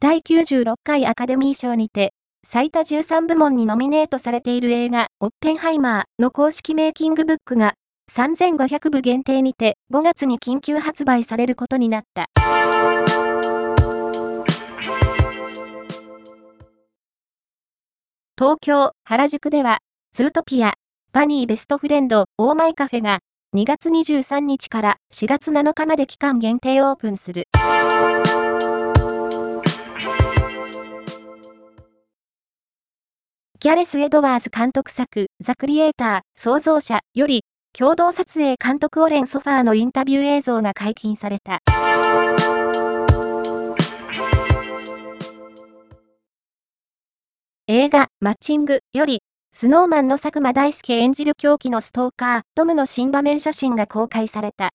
第96回アカデミー賞にて、最多13部門にノミネートされている映画、オッペンハイマーの公式メイキングブックが、3500部限定にて5月に緊急発売されることになった。東京、原宿では、ズートピア、バニーベストフレンド、オーマイカフェが、2月23日から4月7日まで期間限定オープンする。ギャレス・エドワーズ監督作、ザ・クリエイター、創造者より、共同撮影監督オレン・ソファーのインタビュー映像が解禁された。映画、マッチングより、スノーマンの佐久間大介演じる狂気のストーカー、トムの新場面写真が公開された。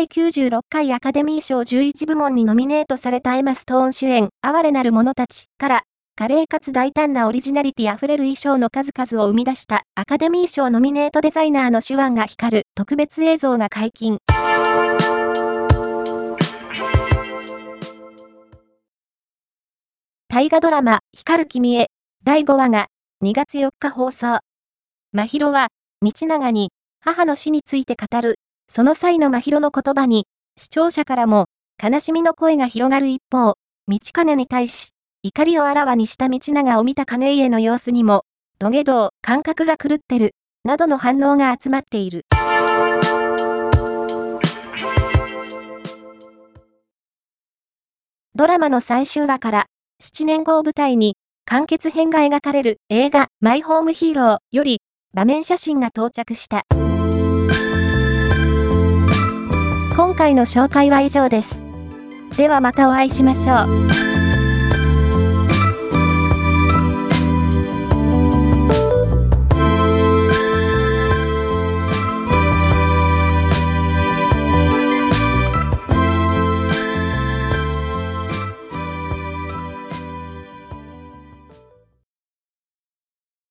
第96回アカデミー賞11部門にノミネートされたエマ・ストーン主演、哀れなる者たちから、華麗かつ大胆なオリジナリティ溢れる衣装の数々を生み出したアカデミー賞ノミネートデザイナーの手腕が光る特別映像が解禁。大河ドラマ、光る君へ、第5話が2月4日放送。真宙は、道長に、母の死について語るその際の真宙の言葉に、視聴者からも、悲しみの声が広がる一方、道金に対し、怒りをあらわにした道長を見た金家の様子にも、土下道、感覚が狂ってる、などの反応が集まっている。ドラマの最終話から、7年後を舞台に、完結編が描かれる映画、マイホームヒーローより、場面写真が到着した。今回の紹介は以上です。ではまたお会いしましょう。